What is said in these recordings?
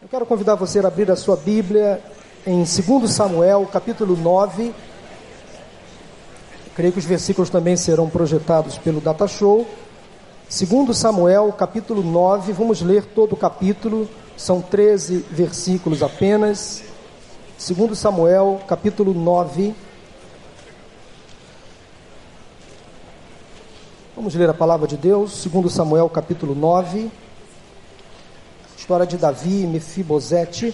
Eu quero convidar você a abrir a sua Bíblia em 2 Samuel, capítulo 9. Creio que os versículos também serão projetados pelo Data Show. 2 Samuel, capítulo 9, vamos ler todo o capítulo, são 13 versículos apenas. 2 Samuel, capítulo 9. Vamos ler a palavra de Deus, 2 Samuel, capítulo 9 história de Davi e Mefibosete.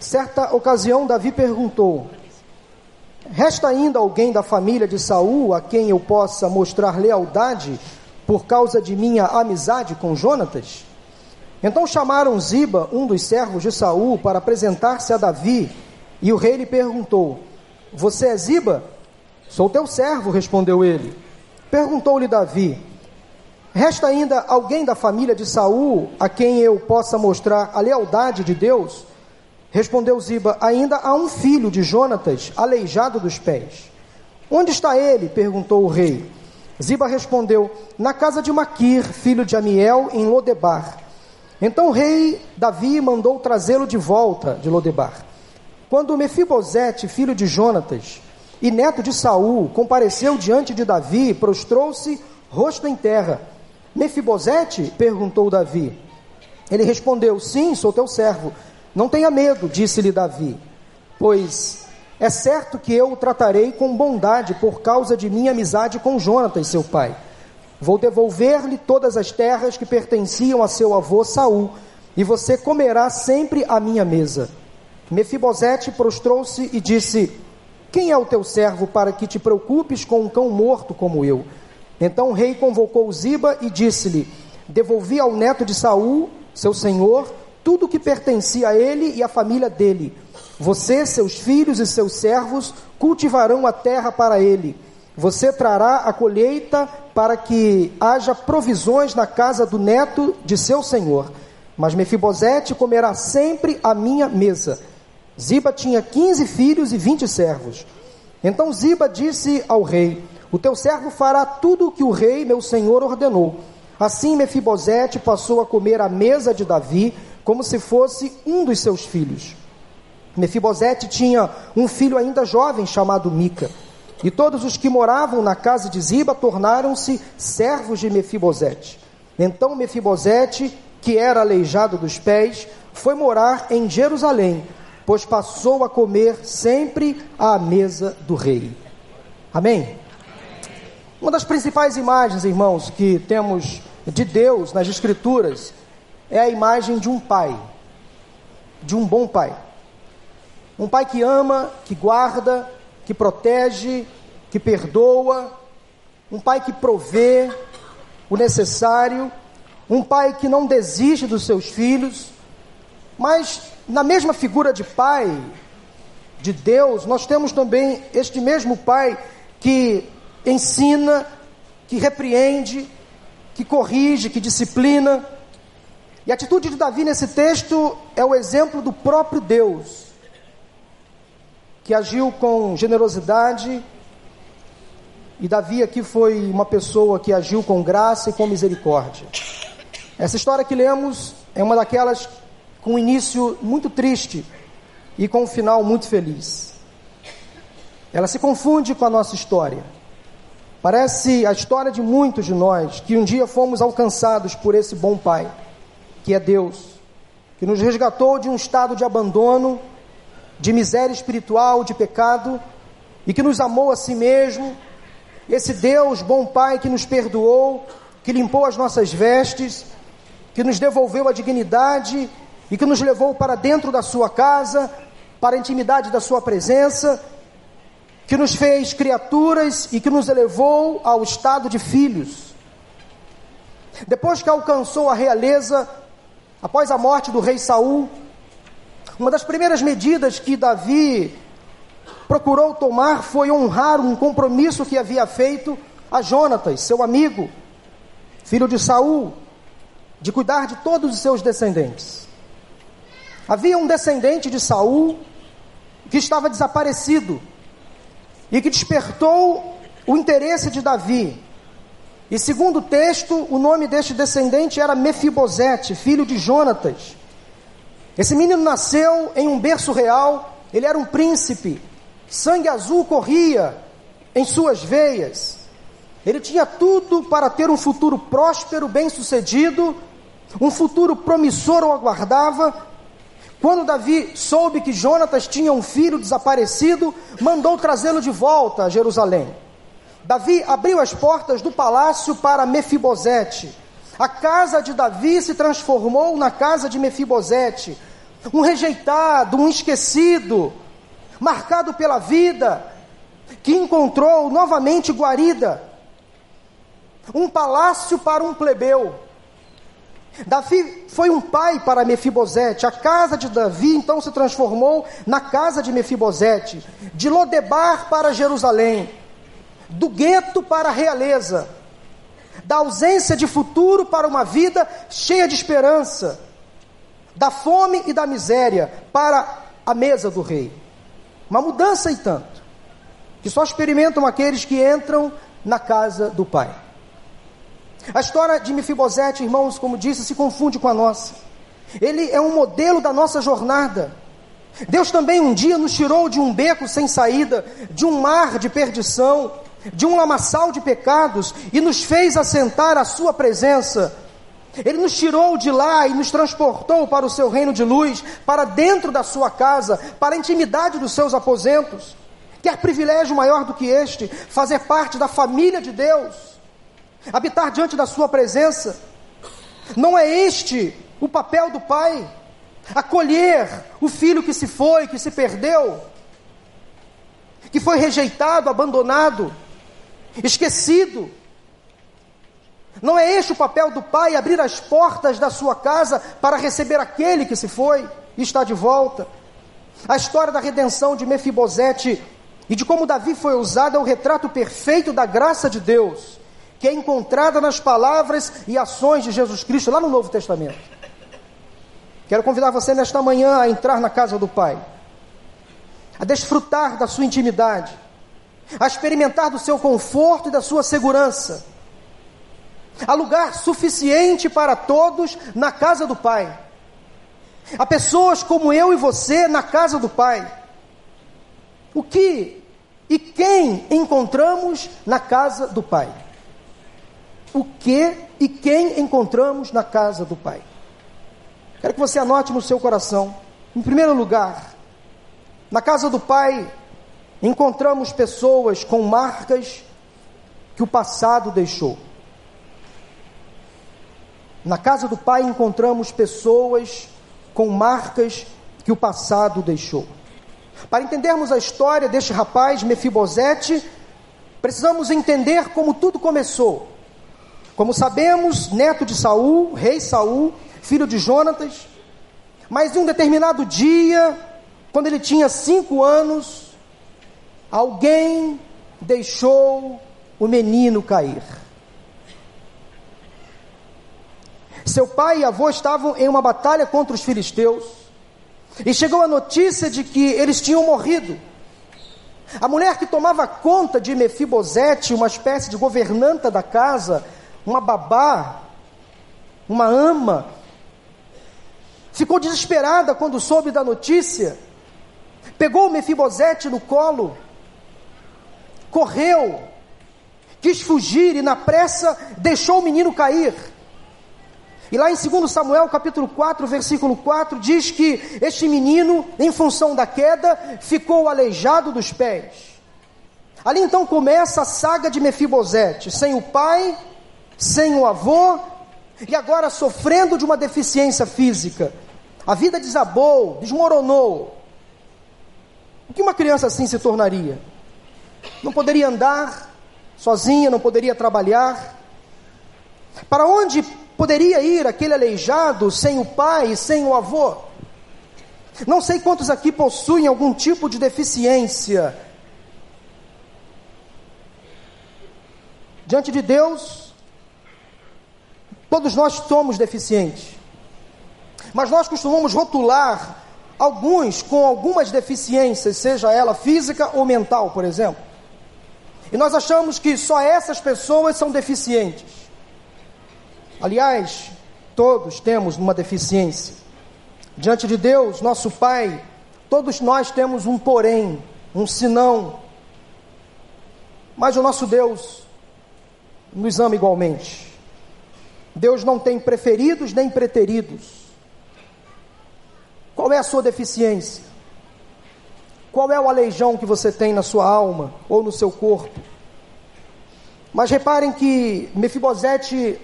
Certa ocasião, Davi perguntou: Resta ainda alguém da família de Saul a quem eu possa mostrar lealdade por causa de minha amizade com Jonatas? Então chamaram Ziba, um dos servos de Saul, para apresentar-se a Davi, e o rei lhe perguntou: Você é Ziba? Sou teu servo, respondeu ele. Perguntou-lhe Davi: Resta ainda alguém da família de Saul a quem eu possa mostrar a lealdade de Deus? Respondeu Ziba: Ainda há um filho de Jonatas, aleijado dos pés. Onde está ele? perguntou o rei. Ziba respondeu: Na casa de Maquir, filho de Amiel, em Lodebar. Então o rei Davi mandou trazê-lo de volta de Lodebar. Quando Mefibosete, filho de Jonatas e neto de Saul, compareceu diante de Davi, prostrou-se rosto em terra Mefibosete? perguntou Davi. Ele respondeu: Sim, sou teu servo. Não tenha medo, disse-lhe Davi, pois é certo que eu o tratarei com bondade por causa de minha amizade com Jonatas, seu pai. Vou devolver-lhe todas as terras que pertenciam a seu avô Saul, e você comerá sempre à minha mesa. Mefibosete prostrou-se e disse: Quem é o teu servo para que te preocupes com um cão morto como eu? Então o rei convocou Ziba e disse-lhe: Devolvi ao neto de Saul, seu senhor, tudo o que pertencia a ele e à família dele. Você, seus filhos e seus servos cultivarão a terra para ele. Você trará a colheita para que haja provisões na casa do neto de seu senhor. Mas Mefibosete comerá sempre a minha mesa. Ziba tinha quinze filhos e vinte servos. Então Ziba disse ao rei: o teu servo fará tudo o que o rei, meu senhor, ordenou. Assim Mefibosete passou a comer à mesa de Davi, como se fosse um dos seus filhos. Mefibosete tinha um filho ainda jovem chamado Mica. E todos os que moravam na casa de Ziba tornaram-se servos de Mefibosete. Então Mefibosete, que era aleijado dos pés, foi morar em Jerusalém, pois passou a comer sempre à mesa do rei. Amém? Uma das principais imagens, irmãos, que temos de Deus nas Escrituras é a imagem de um pai, de um bom pai. Um pai que ama, que guarda, que protege, que perdoa, um pai que provê o necessário, um pai que não desiste dos seus filhos, mas na mesma figura de pai, de Deus, nós temos também este mesmo pai que ensina, que repreende, que corrige, que disciplina. E a atitude de Davi nesse texto é o exemplo do próprio Deus, que agiu com generosidade. E Davi aqui foi uma pessoa que agiu com graça e com misericórdia. Essa história que lemos é uma daquelas com um início muito triste e com um final muito feliz. Ela se confunde com a nossa história. Parece a história de muitos de nós que um dia fomos alcançados por esse bom Pai, que é Deus, que nos resgatou de um estado de abandono, de miséria espiritual, de pecado, e que nos amou a si mesmo. Esse Deus, bom Pai, que nos perdoou, que limpou as nossas vestes, que nos devolveu a dignidade e que nos levou para dentro da sua casa, para a intimidade da sua presença que nos fez criaturas e que nos elevou ao estado de filhos. Depois que alcançou a realeza, após a morte do rei Saul, uma das primeiras medidas que Davi procurou tomar foi honrar um compromisso que havia feito a Jonatas, seu amigo, filho de Saul, de cuidar de todos os seus descendentes. Havia um descendente de Saul que estava desaparecido e que despertou o interesse de Davi. E segundo o texto, o nome deste descendente era Mefibosete, filho de Jonatas. Esse menino nasceu em um berço real, ele era um príncipe, sangue azul corria em suas veias. Ele tinha tudo para ter um futuro próspero, bem-sucedido, um futuro promissor o aguardava. Quando Davi soube que Jonatas tinha um filho desaparecido, mandou trazê-lo de volta a Jerusalém. Davi abriu as portas do palácio para Mefibosete. A casa de Davi se transformou na casa de Mefibosete, um rejeitado, um esquecido, marcado pela vida, que encontrou novamente guarida, um palácio para um plebeu. Davi foi um pai para Mefibosete. A casa de Davi então se transformou na casa de Mefibosete, de Lodebar para Jerusalém, do gueto para a realeza, da ausência de futuro para uma vida cheia de esperança, da fome e da miséria para a mesa do rei. Uma mudança e tanto, que só experimentam aqueles que entram na casa do pai. A história de Mefibosete, irmãos, como disse, se confunde com a nossa. Ele é um modelo da nossa jornada. Deus também um dia nos tirou de um beco sem saída, de um mar de perdição, de um lamaçal de pecados e nos fez assentar à sua presença. Ele nos tirou de lá e nos transportou para o seu reino de luz, para dentro da sua casa, para a intimidade dos seus aposentos. Quer privilégio maior do que este? Fazer parte da família de Deus habitar diante da Sua presença. Não é este o papel do Pai? Acolher o filho que se foi, que se perdeu, que foi rejeitado, abandonado, esquecido. Não é este o papel do Pai, abrir as portas da sua casa para receber aquele que se foi e está de volta? A história da redenção de Mefibosete e de como Davi foi usado é o retrato perfeito da graça de Deus que é encontrada nas palavras e ações de Jesus Cristo lá no Novo Testamento. Quero convidar você nesta manhã a entrar na casa do Pai, a desfrutar da sua intimidade, a experimentar do seu conforto e da sua segurança. Há lugar suficiente para todos na casa do Pai. Há pessoas como eu e você na casa do Pai. O que e quem encontramos na casa do Pai? O que e quem encontramos na casa do Pai. Quero que você anote no seu coração. Em primeiro lugar, na casa do Pai encontramos pessoas com marcas que o passado deixou. Na casa do Pai encontramos pessoas com marcas que o passado deixou. Para entendermos a história deste rapaz Mefibosete, precisamos entender como tudo começou. Como sabemos, neto de Saul, rei Saul, filho de Jonatas, mas em um determinado dia, quando ele tinha cinco anos, alguém deixou o menino cair. Seu pai e avô estavam em uma batalha contra os filisteus, e chegou a notícia de que eles tinham morrido. A mulher que tomava conta de Mefibosete, uma espécie de governanta da casa, uma babá, uma ama, ficou desesperada quando soube da notícia, pegou o Mefibosete no colo, correu, quis fugir e na pressa deixou o menino cair. E lá em 2 Samuel capítulo 4, versículo 4, diz que este menino, em função da queda, ficou aleijado dos pés. Ali então começa a saga de Mefibosete, sem o pai, sem o avô e agora sofrendo de uma deficiência física. A vida desabou, desmoronou. O que uma criança assim se tornaria? Não poderia andar sozinha, não poderia trabalhar. Para onde poderia ir aquele aleijado sem o pai, sem o avô? Não sei quantos aqui possuem algum tipo de deficiência. Diante de Deus, Todos nós somos deficientes. Mas nós costumamos rotular alguns com algumas deficiências, seja ela física ou mental, por exemplo. E nós achamos que só essas pessoas são deficientes. Aliás, todos temos uma deficiência. Diante de Deus, nosso Pai, todos nós temos um porém, um senão. Mas o nosso Deus nos ama igualmente. Deus não tem preferidos nem preteridos. Qual é a sua deficiência? Qual é o aleijão que você tem na sua alma ou no seu corpo? Mas reparem que Mefibosete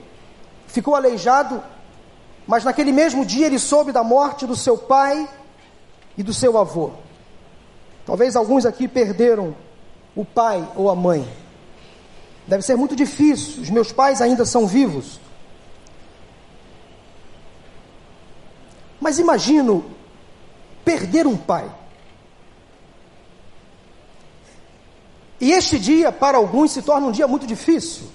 ficou aleijado, mas naquele mesmo dia ele soube da morte do seu pai e do seu avô. Talvez alguns aqui perderam o pai ou a mãe. Deve ser muito difícil, os meus pais ainda são vivos. Mas imagino perder um pai. E este dia, para alguns, se torna um dia muito difícil.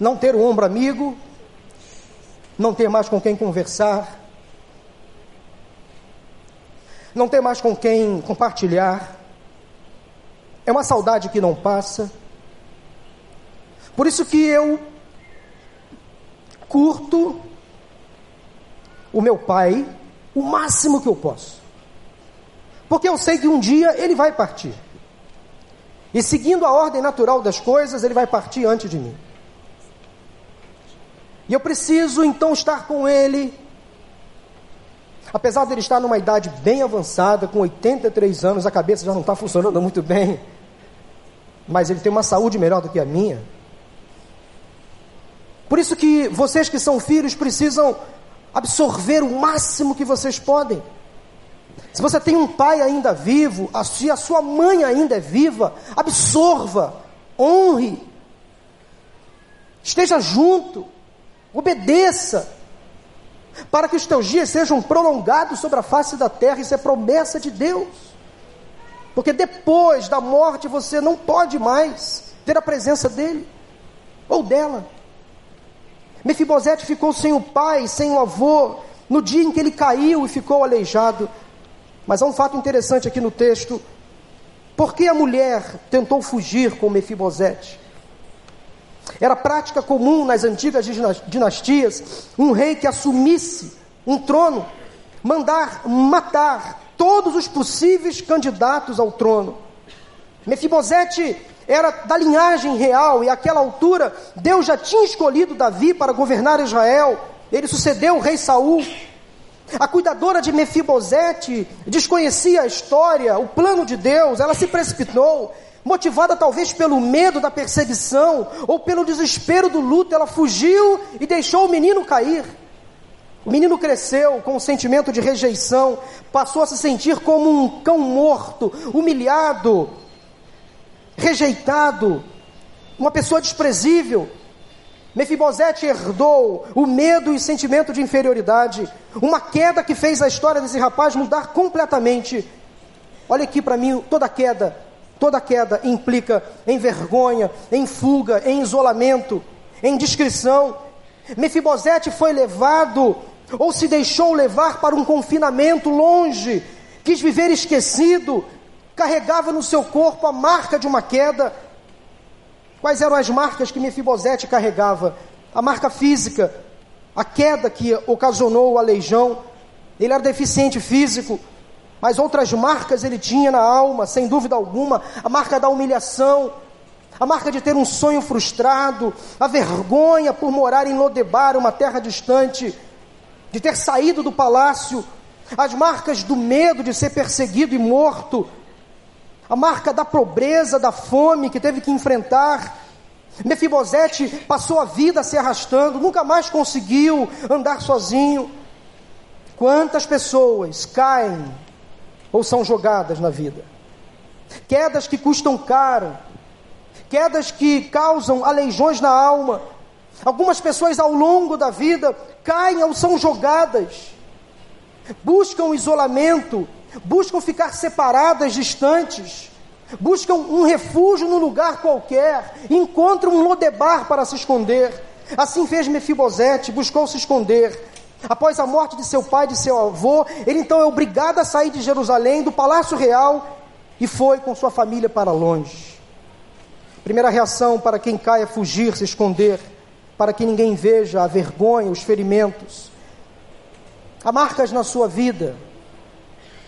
Não ter um ombro amigo, não ter mais com quem conversar, não ter mais com quem compartilhar. É uma saudade que não passa. Por isso que eu curto o meu pai o máximo que eu posso. Porque eu sei que um dia ele vai partir. E seguindo a ordem natural das coisas, ele vai partir antes de mim. E eu preciso então estar com ele. Apesar dele estar numa idade bem avançada, com 83 anos, a cabeça já não está funcionando muito bem. Mas ele tem uma saúde melhor do que a minha. Por isso que vocês que são filhos precisam absorver o máximo que vocês podem. Se você tem um pai ainda vivo, se a sua mãe ainda é viva, absorva, honre, esteja junto, obedeça, para que os teus dias sejam prolongados sobre a face da terra, isso é promessa de Deus. Porque depois da morte você não pode mais ter a presença dele ou dela. Mefibosete ficou sem o pai, sem o avô, no dia em que ele caiu e ficou aleijado. Mas há um fato interessante aqui no texto. Por que a mulher tentou fugir com Mefibosete? Era prática comum nas antigas dinastias um rei que assumisse um trono, mandar matar todos os possíveis candidatos ao trono. Mefibosete era da linhagem real e àquela altura Deus já tinha escolhido Davi para governar Israel. Ele sucedeu o rei Saul. A cuidadora de Mefibosete desconhecia a história, o plano de Deus, ela se precipitou, motivada talvez pelo medo da perseguição ou pelo desespero do luto, ela fugiu e deixou o menino cair. O menino cresceu com um sentimento de rejeição, passou a se sentir como um cão morto, humilhado, rejeitado, uma pessoa desprezível. Mefibosete herdou o medo e sentimento de inferioridade, uma queda que fez a história desse rapaz mudar completamente. Olha aqui para mim, toda queda, toda queda implica em vergonha, em fuga, em isolamento, em discrição. Mefibosete foi levado ou se deixou levar para um confinamento longe, quis viver esquecido, carregava no seu corpo a marca de uma queda, Quais eram as marcas que Mefibosete carregava? A marca física, a queda que ocasionou o aleijão. Ele era deficiente físico, mas outras marcas ele tinha na alma, sem dúvida alguma, a marca da humilhação, a marca de ter um sonho frustrado, a vergonha por morar em Lodebar, uma terra distante, de ter saído do palácio, as marcas do medo de ser perseguido e morto, a marca da pobreza, da fome que teve que enfrentar. Mefibosete passou a vida se arrastando, nunca mais conseguiu andar sozinho. Quantas pessoas caem ou são jogadas na vida? Quedas que custam caro, quedas que causam aleijões na alma. Algumas pessoas ao longo da vida caem ou são jogadas, buscam isolamento, buscam ficar separadas, distantes, buscam um refúgio num lugar qualquer, encontram um lodebar para se esconder. Assim fez Mefibosete, buscou se esconder. Após a morte de seu pai e de seu avô, ele então é obrigado a sair de Jerusalém, do palácio real, e foi com sua família para longe. Primeira reação para quem cai é fugir, se esconder. para que ninguém veja a vergonha, os ferimentos. Há marcas na sua vida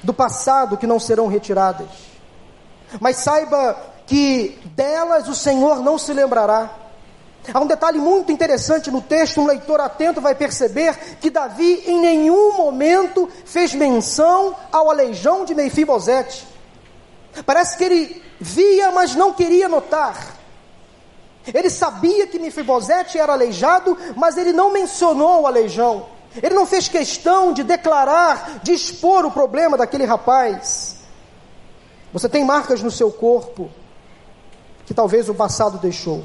do passado que não serão retiradas. Mas saiba que delas o Senhor não se lembrará. Há um detalhe muito interessante no texto, um leitor atento vai perceber que Davi em nenhum momento fez menção ao aleijão de Meifibosete. Parece que ele via, mas não queria notar. Ele sabia que Mefibosete era aleijado, mas ele não mencionou o aleijão. Ele não fez questão de declarar, de expor o problema daquele rapaz. Você tem marcas no seu corpo que talvez o passado deixou.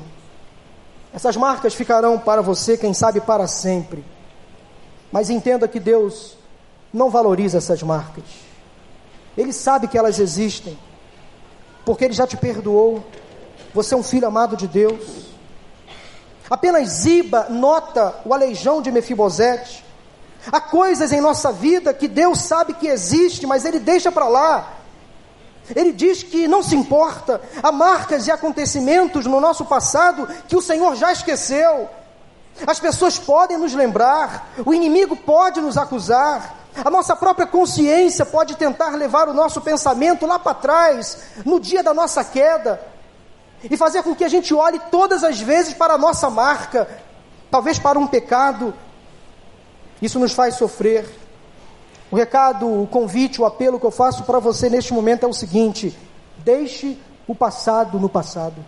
Essas marcas ficarão para você, quem sabe, para sempre. Mas entenda que Deus não valoriza essas marcas. Ele sabe que elas existem, porque Ele já te perdoou. Você é um filho amado de Deus. Apenas Ziba nota o aleijão de Mefibosete. Há coisas em nossa vida que Deus sabe que existe, mas Ele deixa para lá. Ele diz que não se importa. Há marcas e acontecimentos no nosso passado que o Senhor já esqueceu. As pessoas podem nos lembrar, o inimigo pode nos acusar, a nossa própria consciência pode tentar levar o nosso pensamento lá para trás, no dia da nossa queda, e fazer com que a gente olhe todas as vezes para a nossa marca, talvez para um pecado. Isso nos faz sofrer. O recado, o convite, o apelo que eu faço para você neste momento é o seguinte: deixe o passado no passado.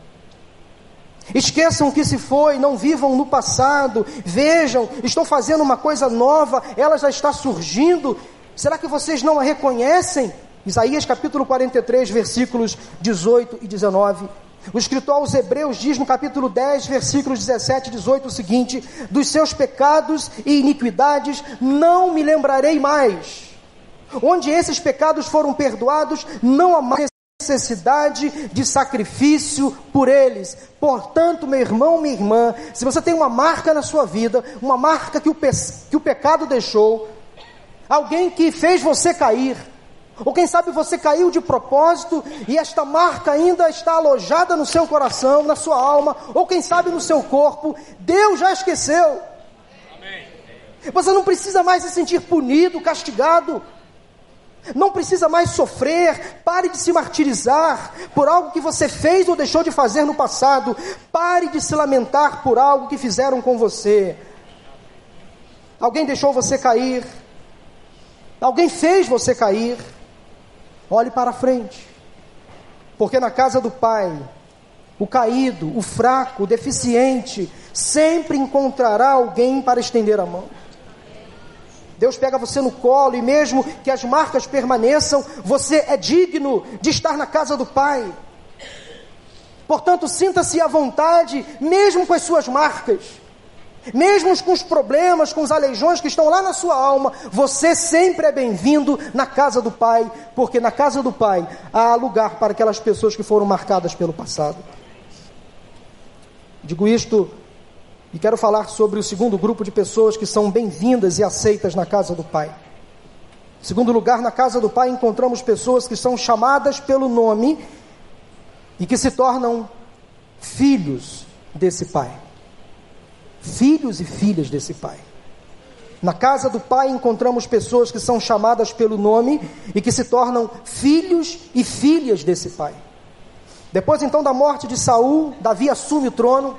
Esqueçam o que se foi, não vivam no passado. Vejam, estou fazendo uma coisa nova, ela já está surgindo. Será que vocês não a reconhecem? Isaías capítulo 43, versículos 18 e 19. O escritor aos Hebreus diz no capítulo 10, versículos 17 e 18 o seguinte: Dos seus pecados e iniquidades não me lembrarei mais. Onde esses pecados foram perdoados, não há mais necessidade de sacrifício por eles. Portanto, meu irmão, minha irmã, se você tem uma marca na sua vida, uma marca que o, que o pecado deixou, alguém que fez você cair, ou quem sabe você caiu de propósito e esta marca ainda está alojada no seu coração, na sua alma, ou quem sabe no seu corpo. Deus já esqueceu. Amém. Você não precisa mais se sentir punido, castigado. Não precisa mais sofrer. Pare de se martirizar por algo que você fez ou deixou de fazer no passado. Pare de se lamentar por algo que fizeram com você. Alguém deixou você cair. Alguém fez você cair. Olhe para frente. Porque na casa do Pai, o caído, o fraco, o deficiente, sempre encontrará alguém para estender a mão. Deus pega você no colo e mesmo que as marcas permaneçam, você é digno de estar na casa do Pai. Portanto, sinta-se à vontade, mesmo com as suas marcas. Mesmo com os problemas, com os aleijões que estão lá na sua alma, você sempre é bem-vindo na casa do Pai, porque na casa do Pai há lugar para aquelas pessoas que foram marcadas pelo passado. Digo isto e quero falar sobre o segundo grupo de pessoas que são bem-vindas e aceitas na casa do Pai. Em segundo lugar, na casa do Pai encontramos pessoas que são chamadas pelo nome e que se tornam filhos desse Pai filhos e filhas desse Pai. Na casa do Pai encontramos pessoas que são chamadas pelo nome e que se tornam filhos e filhas desse Pai. Depois então da morte de Saul, Davi assume o trono.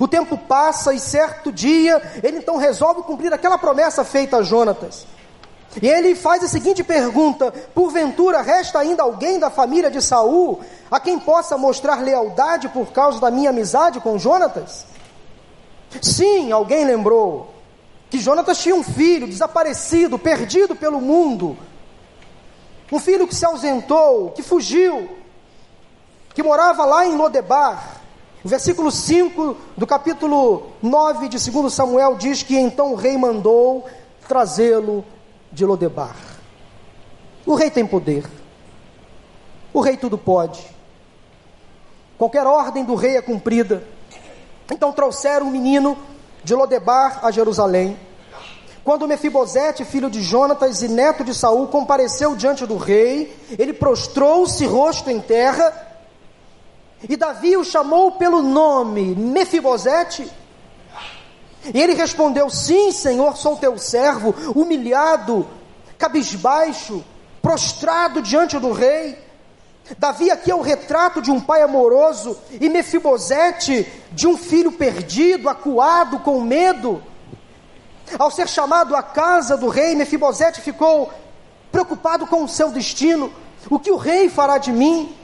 O tempo passa e certo dia ele então resolve cumprir aquela promessa feita a Jonatas. E ele faz a seguinte pergunta: Porventura resta ainda alguém da família de Saul a quem possa mostrar lealdade por causa da minha amizade com Jonatas? Sim, alguém lembrou que Jonatas tinha um filho desaparecido, perdido pelo mundo. Um filho que se ausentou, que fugiu, que morava lá em Lodebar. O versículo 5 do capítulo 9 de 2 Samuel diz que então o rei mandou trazê-lo de Lodebar. O rei tem poder. O rei tudo pode. Qualquer ordem do rei é cumprida. Então trouxeram o menino de Lodebar a Jerusalém. Quando Mefibosete, filho de Jonatas e neto de Saul, compareceu diante do rei, ele prostrou-se rosto em terra, e Davi o chamou pelo nome Mefibosete. E ele respondeu: Sim, Senhor, sou teu servo, humilhado, cabisbaixo, prostrado diante do rei. Davi aqui é o retrato de um pai amoroso e Mefibosete de um filho perdido, acuado, com medo. Ao ser chamado à casa do rei, Mefibosete ficou preocupado com o seu destino. O que o rei fará de mim?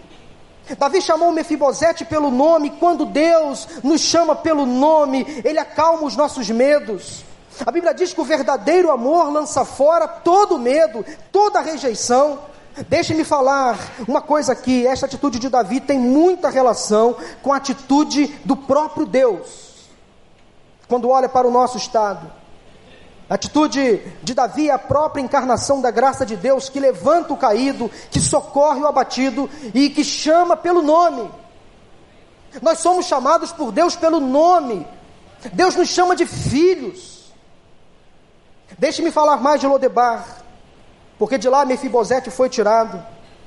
Davi chamou Mefibosete pelo nome, quando Deus nos chama pelo nome, ele acalma os nossos medos. A Bíblia diz que o verdadeiro amor lança fora todo medo, toda rejeição. Deixe-me falar uma coisa aqui: esta atitude de Davi tem muita relação com a atitude do próprio Deus, quando olha para o nosso estado. A atitude de Davi é a própria encarnação da graça de Deus que levanta o caído, que socorre o abatido e que chama pelo nome. Nós somos chamados por Deus pelo nome. Deus nos chama de filhos. Deixe-me falar mais de Lodebar, porque de lá Mefibosete foi tirado.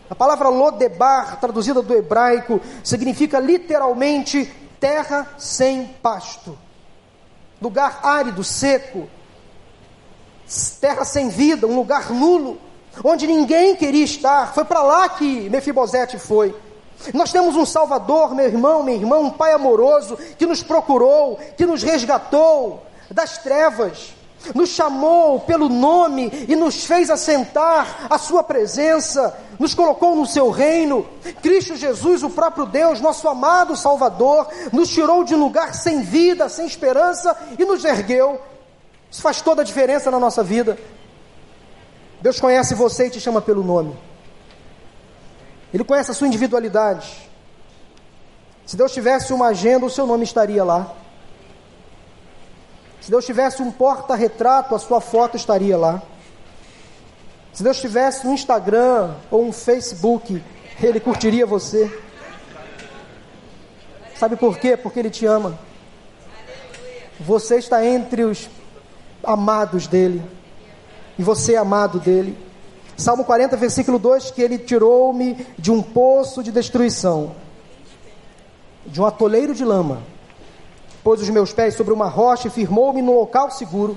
A palavra Lodebar, traduzida do hebraico, significa literalmente terra sem pasto, lugar árido, seco terra sem vida, um lugar nulo, onde ninguém queria estar. Foi para lá que Mefibosete foi. Nós temos um Salvador, meu irmão, minha irmã, um Pai amoroso que nos procurou, que nos resgatou das trevas, nos chamou pelo nome e nos fez assentar à Sua presença, nos colocou no Seu reino. Cristo Jesus, o próprio Deus, nosso amado Salvador, nos tirou de lugar sem vida, sem esperança e nos ergueu isso faz toda a diferença na nossa vida. Deus conhece você e te chama pelo nome. Ele conhece a sua individualidade. Se Deus tivesse uma agenda, o seu nome estaria lá. Se Deus tivesse um porta-retrato, a sua foto estaria lá. Se Deus tivesse um Instagram ou um Facebook, Ele curtiria você. Sabe por quê? Porque Ele te ama. Você está entre os amados dele. E você é amado dele. Salmo 40, versículo 2: Que ele tirou-me de um poço de destruição, de um atoleiro de lama, pôs os meus pés sobre uma rocha e firmou-me no local seguro.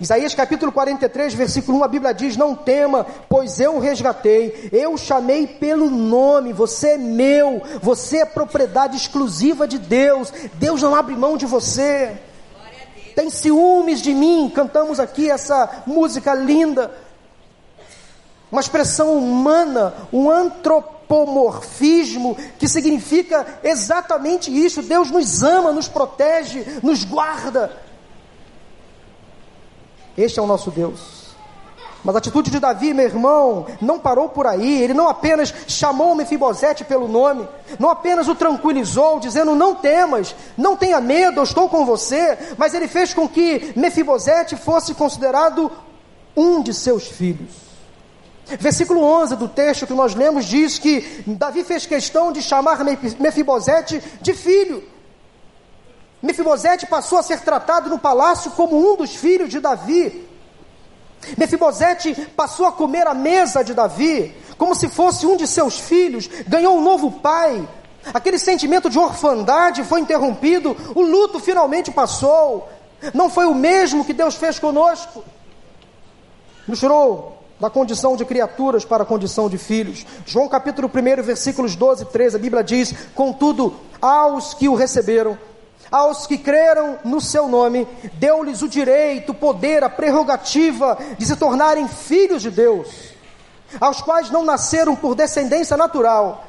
Isaías capítulo 43, versículo 1, a Bíblia diz: Não tema, pois eu o resgatei, eu o chamei pelo nome, você é meu, você é propriedade exclusiva de Deus, Deus não abre mão de você tem ciúmes de mim. Cantamos aqui essa música linda. Uma expressão humana, um antropomorfismo que significa exatamente isso. Deus nos ama, nos protege, nos guarda. Este é o nosso Deus. Mas a atitude de Davi, meu irmão, não parou por aí. Ele não apenas chamou Mefibosete pelo nome, não apenas o tranquilizou, dizendo: Não temas, não tenha medo, eu estou com você. Mas ele fez com que Mefibosete fosse considerado um de seus filhos. Versículo 11 do texto que nós lemos diz que Davi fez questão de chamar Mefibosete de filho. Mefibosete passou a ser tratado no palácio como um dos filhos de Davi. Mefibosete passou a comer à mesa de Davi, como se fosse um de seus filhos, ganhou um novo pai. Aquele sentimento de orfandade foi interrompido, o luto finalmente passou. Não foi o mesmo que Deus fez conosco. Nos tirou da condição de criaturas para a condição de filhos. João capítulo 1, versículos 12 e 13, a Bíblia diz: Contudo, aos que o receberam, aos que creram no seu nome, deu-lhes o direito, o poder, a prerrogativa de se tornarem filhos de Deus, aos quais não nasceram por descendência natural,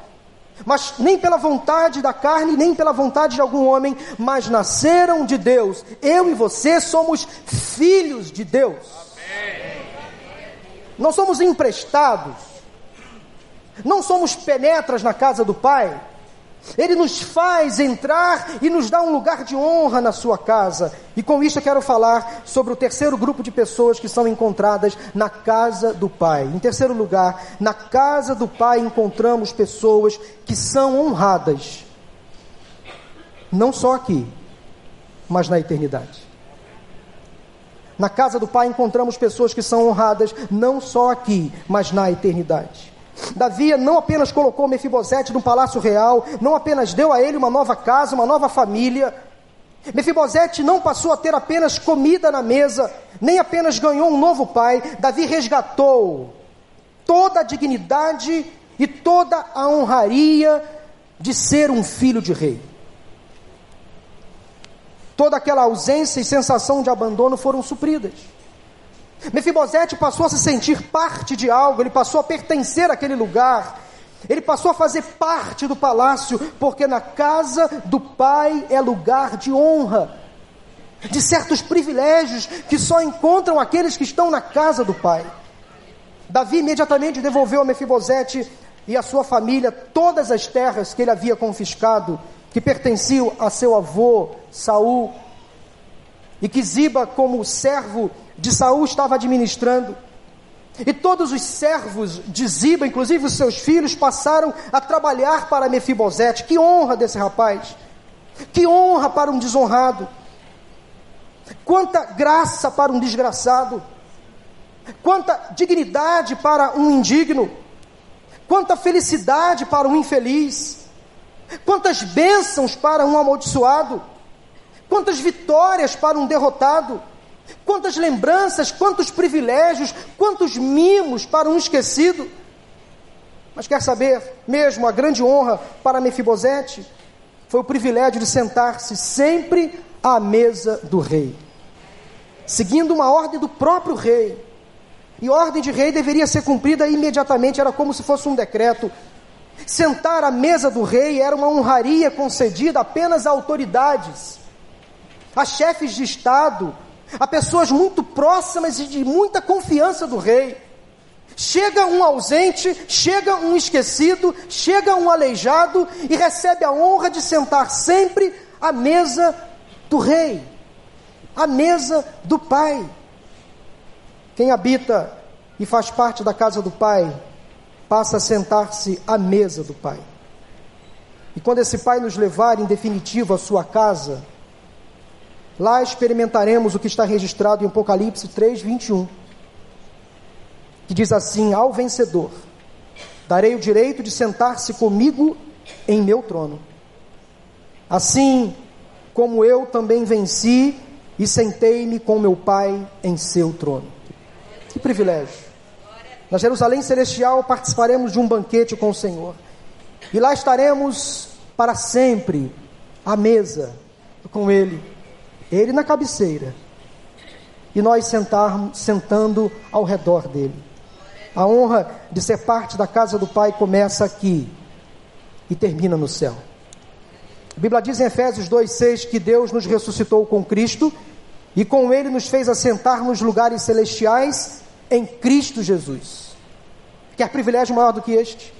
mas nem pela vontade da carne, nem pela vontade de algum homem, mas nasceram de Deus. Eu e você somos filhos de Deus. Amém. Não somos emprestados, não somos penetras na casa do Pai. Ele nos faz entrar e nos dá um lugar de honra na sua casa. E com isso eu quero falar sobre o terceiro grupo de pessoas que são encontradas na casa do Pai. Em terceiro lugar, na casa do Pai encontramos pessoas que são honradas. Não só aqui, mas na eternidade. Na casa do Pai encontramos pessoas que são honradas, não só aqui, mas na eternidade. Davi não apenas colocou Mefibosete no palácio real, não apenas deu a ele uma nova casa, uma nova família, Mefibosete não passou a ter apenas comida na mesa, nem apenas ganhou um novo pai, Davi resgatou toda a dignidade e toda a honraria de ser um filho de rei. Toda aquela ausência e sensação de abandono foram supridas. Mefibosete passou a se sentir parte de algo, ele passou a pertencer àquele lugar, ele passou a fazer parte do palácio, porque na casa do pai é lugar de honra, de certos privilégios que só encontram aqueles que estão na casa do pai. Davi imediatamente devolveu a Mefibosete e a sua família todas as terras que ele havia confiscado, que pertenciam a seu avô Saul, e que Ziba, como servo de Saul, estava administrando. E todos os servos de Ziba, inclusive os seus filhos, passaram a trabalhar para Mefibosete. Que honra desse rapaz! Que honra para um desonrado! Quanta graça para um desgraçado! Quanta dignidade para um indigno! Quanta felicidade para um infeliz! Quantas bênçãos para um amaldiçoado! Quantas vitórias para um derrotado! Quantas lembranças, quantos privilégios, quantos mimos para um esquecido. Mas quer saber, mesmo a grande honra para Mefibosete foi o privilégio de sentar-se sempre à mesa do rei, seguindo uma ordem do próprio rei. E ordem de rei deveria ser cumprida imediatamente, era como se fosse um decreto. Sentar à mesa do rei era uma honraria concedida apenas a autoridades, a chefes de Estado, a pessoas muito próximas e de muita confiança do rei. Chega um ausente, chega um esquecido, chega um aleijado e recebe a honra de sentar sempre à mesa do rei, à mesa do pai. Quem habita e faz parte da casa do pai, passa a sentar-se à mesa do pai. E quando esse pai nos levar em definitivo à sua casa, Lá experimentaremos o que está registrado em Apocalipse 3, 21, que diz assim: Ao vencedor, darei o direito de sentar-se comigo em meu trono. Assim como eu também venci e sentei-me com meu Pai em seu trono. Que privilégio! Na Jerusalém Celestial participaremos de um banquete com o Senhor. E lá estaremos para sempre à mesa com Ele ele na cabeceira e nós sentar, sentando ao redor dele. A honra de ser parte da casa do Pai começa aqui e termina no céu. A Bíblia diz em Efésios 2,6 que Deus nos ressuscitou com Cristo e com Ele nos fez assentar nos lugares celestiais em Cristo Jesus. Quer privilégio maior do que este?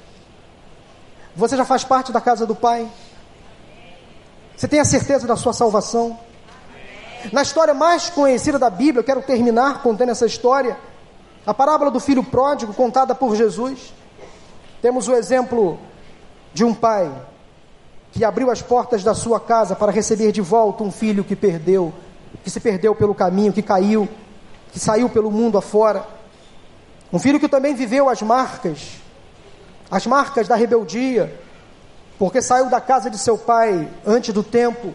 Você já faz parte da casa do Pai? Você tem a certeza da sua salvação? Na história mais conhecida da Bíblia, eu quero terminar contando essa história, a parábola do filho pródigo contada por Jesus. Temos o exemplo de um pai que abriu as portas da sua casa para receber de volta um filho que perdeu, que se perdeu pelo caminho, que caiu, que saiu pelo mundo afora. Um filho que também viveu as marcas, as marcas da rebeldia, porque saiu da casa de seu pai antes do tempo,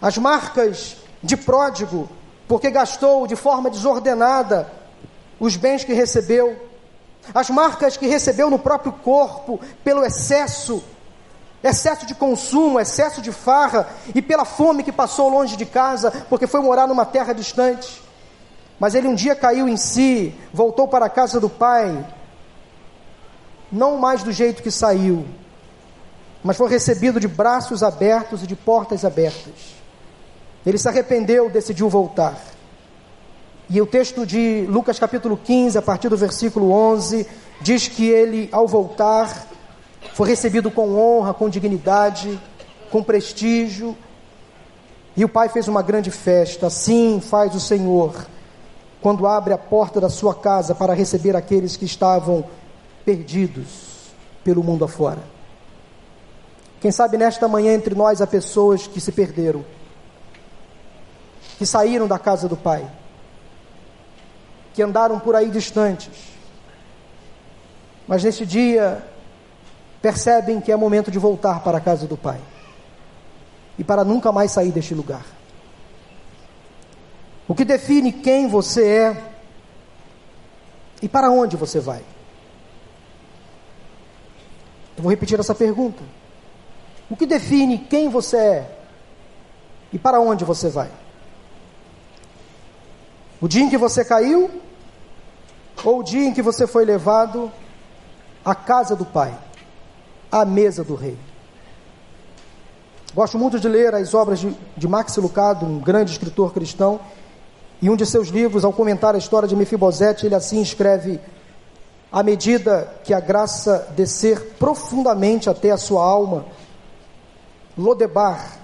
as marcas de pródigo, porque gastou de forma desordenada os bens que recebeu, as marcas que recebeu no próprio corpo pelo excesso, excesso de consumo, excesso de farra e pela fome que passou longe de casa, porque foi morar numa terra distante. Mas ele um dia caiu em si, voltou para a casa do pai, não mais do jeito que saiu, mas foi recebido de braços abertos e de portas abertas. Ele se arrependeu, decidiu voltar. E o texto de Lucas capítulo 15, a partir do versículo 11, diz que ele, ao voltar, foi recebido com honra, com dignidade, com prestígio. E o pai fez uma grande festa. Assim faz o Senhor quando abre a porta da sua casa para receber aqueles que estavam perdidos pelo mundo afora. Quem sabe nesta manhã entre nós há pessoas que se perderam que saíram da casa do Pai, que andaram por aí distantes, mas neste dia percebem que é momento de voltar para a casa do Pai. e para nunca mais sair deste lugar. O que define quem você é e para onde você vai? Eu vou repetir essa pergunta. O que define quem você é e para onde você vai? O dia em que você caiu ou o dia em que você foi levado à casa do Pai, à mesa do Rei? Gosto muito de ler as obras de, de Max Lucado, um grande escritor cristão, e um de seus livros, ao comentar a história de Mefibosete, ele assim escreve: à medida que a graça descer profundamente até a sua alma, Lodebar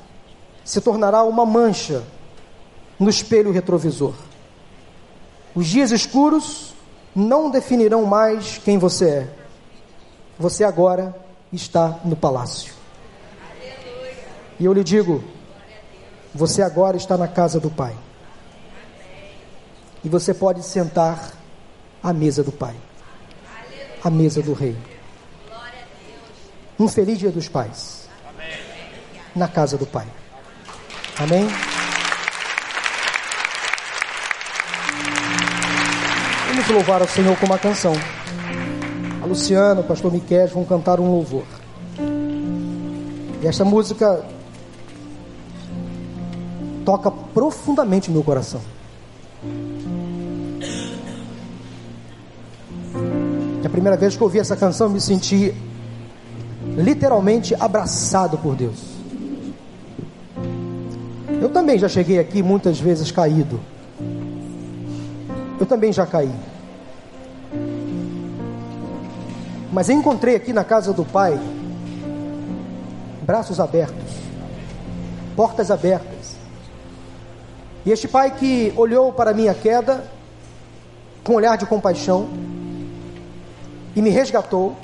se tornará uma mancha no espelho retrovisor. Os dias escuros não definirão mais quem você é. Você agora está no palácio. E eu lhe digo: você agora está na casa do Pai. E você pode sentar à mesa do Pai, à mesa do Rei. Um feliz dia dos pais. Na casa do Pai. Amém? Vamos louvar ao Senhor com uma canção. A Luciana, o pastor Miquel vão cantar um louvor. E esta música toca profundamente meu coração. Primeira vez que eu ouvi essa canção, me senti literalmente abraçado por Deus. Eu também já cheguei aqui muitas vezes caído. Eu também já caí. Mas encontrei aqui na casa do Pai braços abertos, portas abertas. E este pai que olhou para a minha queda com um olhar de compaixão, e me resgatou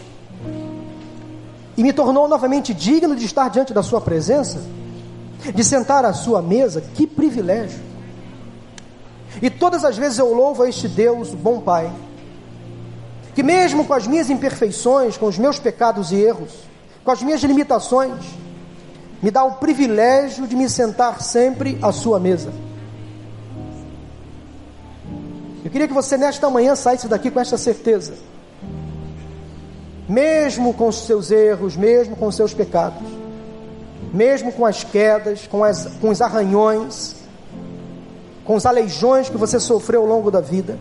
e me tornou novamente digno de estar diante da Sua presença, de sentar à Sua mesa, que privilégio! E todas as vezes eu louvo a este Deus, bom Pai, que mesmo com as minhas imperfeições, com os meus pecados e erros, com as minhas limitações, me dá o privilégio de me sentar sempre à Sua mesa. Eu queria que você nesta manhã saísse daqui com esta certeza mesmo com os seus erros, mesmo com os seus pecados, mesmo com as quedas, com, as, com os arranhões, com os aleijões que você sofreu ao longo da vida,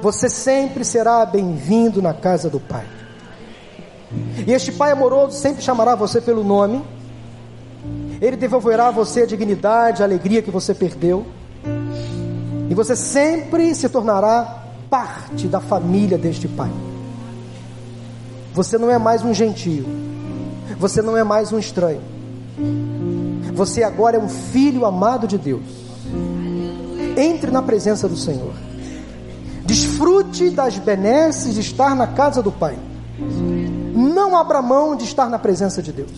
você sempre será bem-vindo na casa do Pai. E este Pai amoroso sempre chamará você pelo nome, ele devolverá a você a dignidade, a alegria que você perdeu, e você sempre se tornará parte da família deste Pai. Você não é mais um gentio. Você não é mais um estranho. Você agora é um filho amado de Deus. Entre na presença do Senhor. Desfrute das benesses de estar na casa do Pai. Não abra mão de estar na presença de Deus.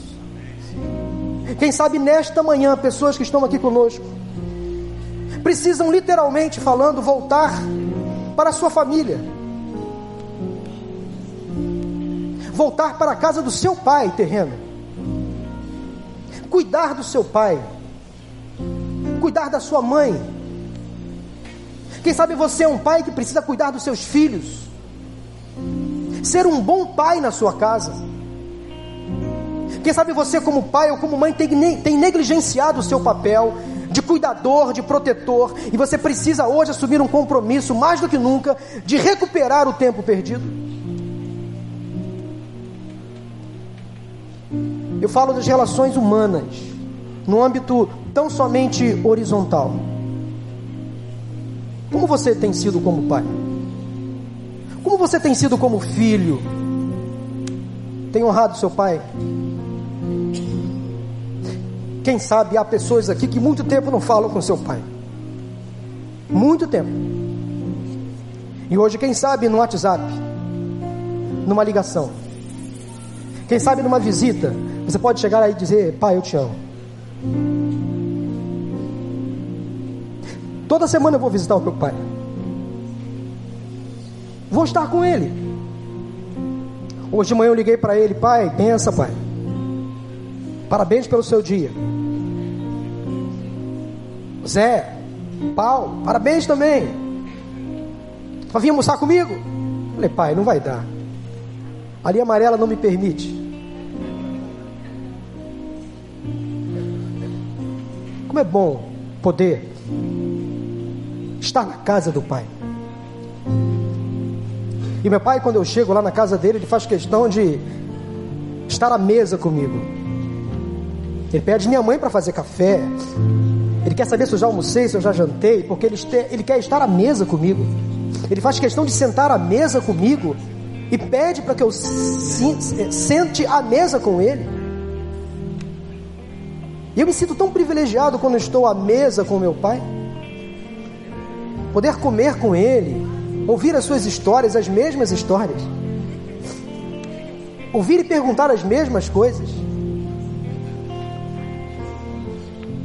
Quem sabe nesta manhã, pessoas que estão aqui conosco precisam literalmente falando voltar para a sua família voltar para a casa do seu pai terreno, cuidar do seu pai, cuidar da sua mãe. Quem sabe você é um pai que precisa cuidar dos seus filhos, ser um bom pai na sua casa. Quem sabe você, como pai ou como mãe, tem, negligenciado o seu papel de cuidador, de protetor, e você precisa hoje assumir um compromisso, mais do que nunca, de recuperar o tempo perdido. Eu falo das relações humanas, no âmbito tão somente horizontal. Como você tem sido como pai? Como você tem sido como filho? Tem honrado seu pai? Quem sabe há pessoas aqui que muito tempo não falam com seu pai. Muito tempo. E hoje, quem sabe, no WhatsApp, numa ligação, quem sabe numa visita, você pode chegar aí e dizer: Pai, eu te amo. Toda semana eu vou visitar o meu pai. Vou estar com ele. Hoje de manhã eu liguei para ele: Pai, pensa, pai. Parabéns pelo seu dia. Zé, Paulo, parabéns também. Vai vir almoçar comigo? Falei, pai, não vai dar. A linha amarela não me permite. Como é bom poder estar na casa do pai. E meu pai, quando eu chego lá na casa dele, ele faz questão de estar à mesa comigo. Ele pede minha mãe para fazer café. Ele quer saber se eu já almocei, se eu já jantei, porque ele, ele quer estar à mesa comigo. Ele faz questão de sentar à mesa comigo e pede para que eu sente à mesa com ele. E eu me sinto tão privilegiado quando estou à mesa com meu pai. Poder comer com ele, ouvir as suas histórias, as mesmas histórias. Ouvir e perguntar as mesmas coisas.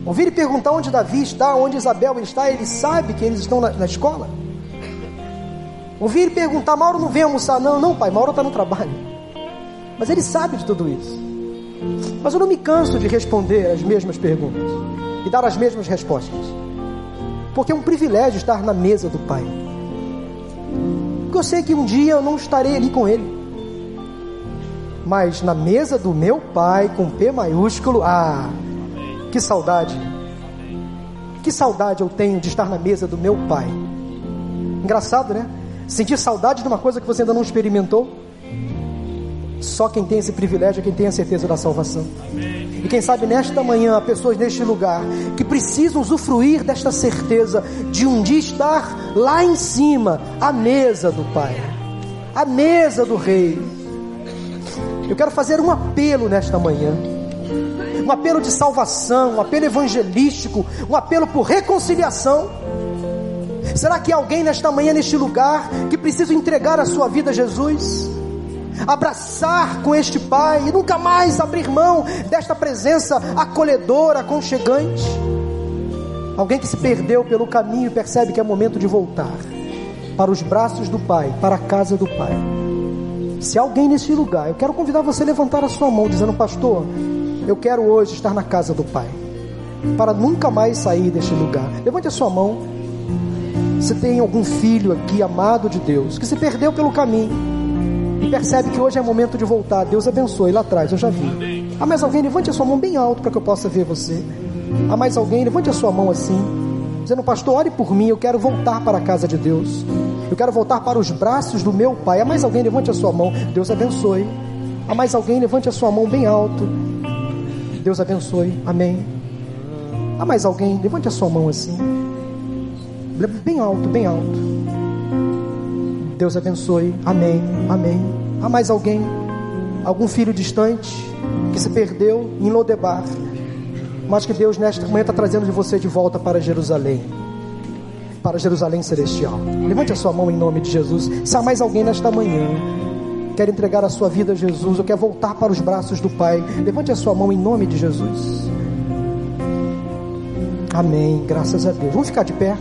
Ouvir e perguntar onde Davi está, onde Isabel está, ele sabe que eles estão na, na escola. Ouvir e perguntar, Mauro não vem almoçar, não, não, pai, Mauro está no trabalho. Mas ele sabe de tudo isso. Mas eu não me canso de responder as mesmas perguntas e dar as mesmas respostas. Porque é um privilégio estar na mesa do Pai. Porque eu sei que um dia eu não estarei ali com Ele. Mas na mesa do meu Pai, com P maiúsculo, ah, que saudade. Que saudade eu tenho de estar na mesa do meu pai. Engraçado, né? Sentir saudade de uma coisa que você ainda não experimentou. Só quem tem esse privilégio é quem tem a certeza da salvação. E quem sabe nesta manhã há pessoas neste lugar que precisam usufruir desta certeza de um dia estar lá em cima, à mesa do Pai, à mesa do Rei. Eu quero fazer um apelo nesta manhã um apelo de salvação, um apelo evangelístico, um apelo por reconciliação. Será que há alguém nesta manhã, neste lugar, que precisa entregar a sua vida a Jesus? Abraçar com este Pai e nunca mais abrir mão desta presença acolhedora, aconchegante? Alguém que se perdeu pelo caminho percebe que é momento de voltar para os braços do Pai, para a casa do Pai. Se alguém nesse lugar, eu quero convidar você a levantar a sua mão, dizendo: Pastor, eu quero hoje estar na casa do Pai, para nunca mais sair deste lugar. Levante a sua mão. Se tem algum filho aqui amado de Deus que se perdeu pelo caminho e percebe que hoje é momento de voltar, Deus abençoe. Lá atrás eu já vi. Há mais alguém? Levante a sua mão bem alto para que eu possa ver você. Há mais alguém? Levante a sua mão assim, dizendo: Pastor, ore por mim. Eu quero voltar para a casa de Deus. Eu quero voltar para os braços do meu Pai. Há mais alguém? Levante a sua mão. Deus abençoe. Há mais alguém? Levante a sua mão bem alto. Deus abençoe. Amém. Há mais alguém? Levante a sua mão assim. Bem alto, bem alto. Deus abençoe. Amém. Amém. Há mais alguém? Algum filho distante que se perdeu em Lodebar, mas que Deus nesta manhã está trazendo de você de volta para Jerusalém, para Jerusalém celestial. Levante a sua mão em nome de Jesus. Se há mais alguém nesta manhã quer entregar a sua vida a Jesus, ou quer voltar para os braços do Pai, levante a sua mão em nome de Jesus. Amém. Graças a Deus. Vamos ficar de pé.